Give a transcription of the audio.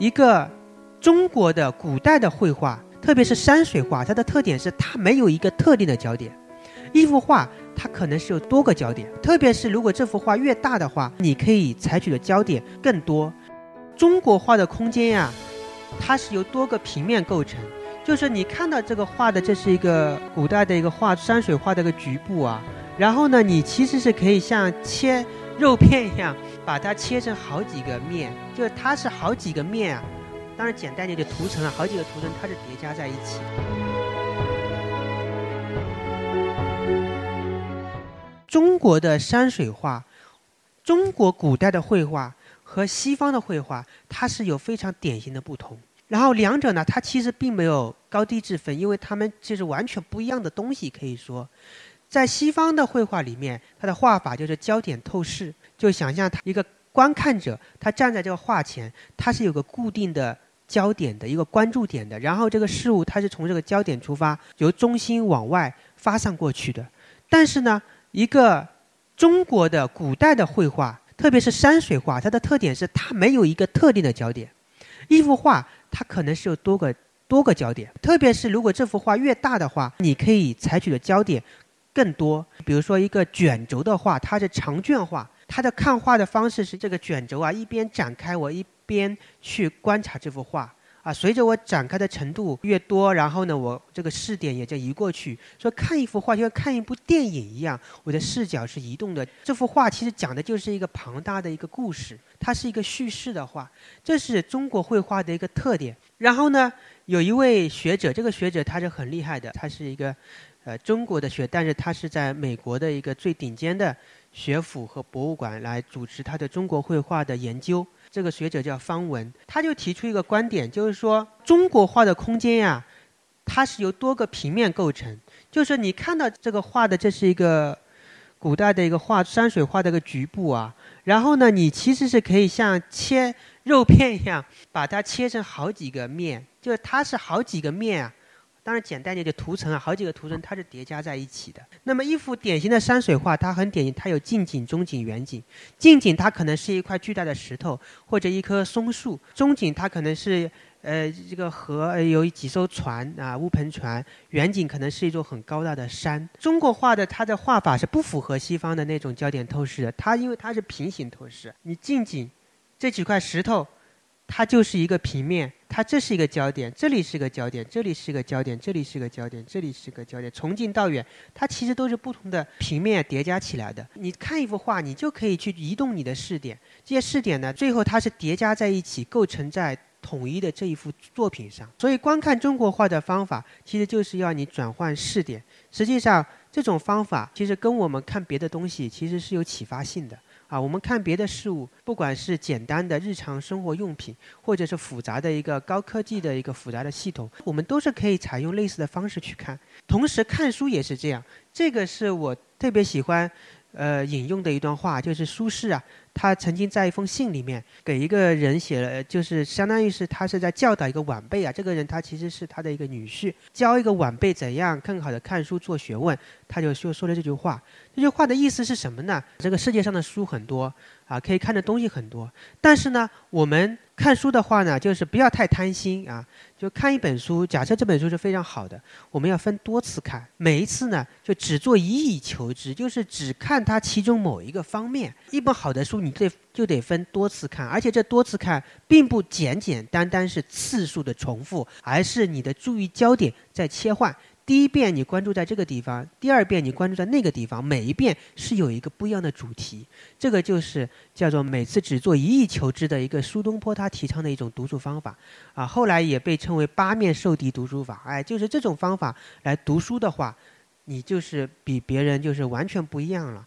一个中国的古代的绘画，特别是山水画，它的特点是它没有一个特定的焦点。一幅画它可能是有多个焦点，特别是如果这幅画越大的话，你可以采取的焦点更多。中国画的空间呀，它是由多个平面构成，就是你看到这个画的，这是一个古代的一个画山水画的一个局部啊。然后呢，你其实是可以像切肉片一样，把它切成好几个面，就是它是好几个面啊。当然简单点就图层啊，好几个图层它是叠加在一起。中国的山水画，中国古代的绘画和西方的绘画，它是有非常典型的不同。然后两者呢，它其实并没有高低之分，因为它们就是完全不一样的东西，可以说。在西方的绘画里面，它的画法就是焦点透视，就想象他一个观看者，他站在这个画前，他是有个固定的焦点的一个关注点的，然后这个事物它是从这个焦点出发，由中心往外发散过去的。但是呢，一个中国的古代的绘画，特别是山水画，它的特点是它没有一个特定的焦点。一幅画它可能是有多个多个焦点，特别是如果这幅画越大的话，你可以采取的焦点。更多，比如说一个卷轴的画，它是长卷画，它的看画的方式是这个卷轴啊，一边展开，我一边去观察这幅画啊。随着我展开的程度越多，然后呢，我这个视点也就移过去。说看一幅画就像看一部电影一样，我的视角是移动的。这幅画其实讲的就是一个庞大的一个故事，它是一个叙事的画，这是中国绘画的一个特点。然后呢，有一位学者，这个学者他是很厉害的，他是一个。呃，中国的学，但是他是在美国的一个最顶尖的学府和博物馆来主持他的中国绘画的研究。这个学者叫方文，他就提出一个观点，就是说中国画的空间呀，它是由多个平面构成。就是你看到这个画的，这是一个古代的一个画山水画的一个局部啊。然后呢，你其实是可以像切肉片一样，把它切成好几个面，就是它是好几个面啊。当然，简单点，就图层啊，好几个图层它是叠加在一起的。那么一幅典型的山水画，它很典型，它有近景、中景、远景。近景它可能是一块巨大的石头或者一棵松树；中景它可能是呃这个河有几艘船啊，乌篷船；远景可能是一座很高大的山。中国画的它的画法是不符合西方的那种焦点透视的，它因为它是平行透视。你近景这几块石头。它就是一个平面，它这是一个焦点，这里是个焦点，这里是个焦点，这里是个焦点，这里是个焦点。从近到远，它其实都是不同的平面叠加起来的。你看一幅画，你就可以去移动你的视点，这些视点呢，最后它是叠加在一起，构成在统一的这一幅作品上。所以，观看中国画的方法，其实就是要你转换视点。实际上，这种方法其实跟我们看别的东西，其实是有启发性的。啊，我们看别的事物，不管是简单的日常生活用品，或者是复杂的一个高科技的一个复杂的系统，我们都是可以采用类似的方式去看。同时，看书也是这样。这个是我特别喜欢。呃，引用的一段话就是苏轼啊，他曾经在一封信里面给一个人写了，就是相当于是他是在教导一个晚辈啊。这个人他其实是他的一个女婿，教一个晚辈怎样更好的看书做学问，他就说说了这句话。这句话的意思是什么呢？这个世界上的书很多啊，可以看的东西很多，但是呢，我们。看书的话呢，就是不要太贪心啊。就看一本书，假设这本书是非常好的，我们要分多次看。每一次呢，就只做一以求之，就是只看它其中某一个方面。一本好的书，你得就得分多次看，而且这多次看并不简简单单是次数的重复，而是你的注意焦点在切换。第一遍你关注在这个地方，第二遍你关注在那个地方，每一遍是有一个不一样的主题。这个就是叫做每次只做一意求之的一个苏东坡他提倡的一种读书方法，啊，后来也被称为八面受敌读书法。哎，就是这种方法来读书的话，你就是比别人就是完全不一样了。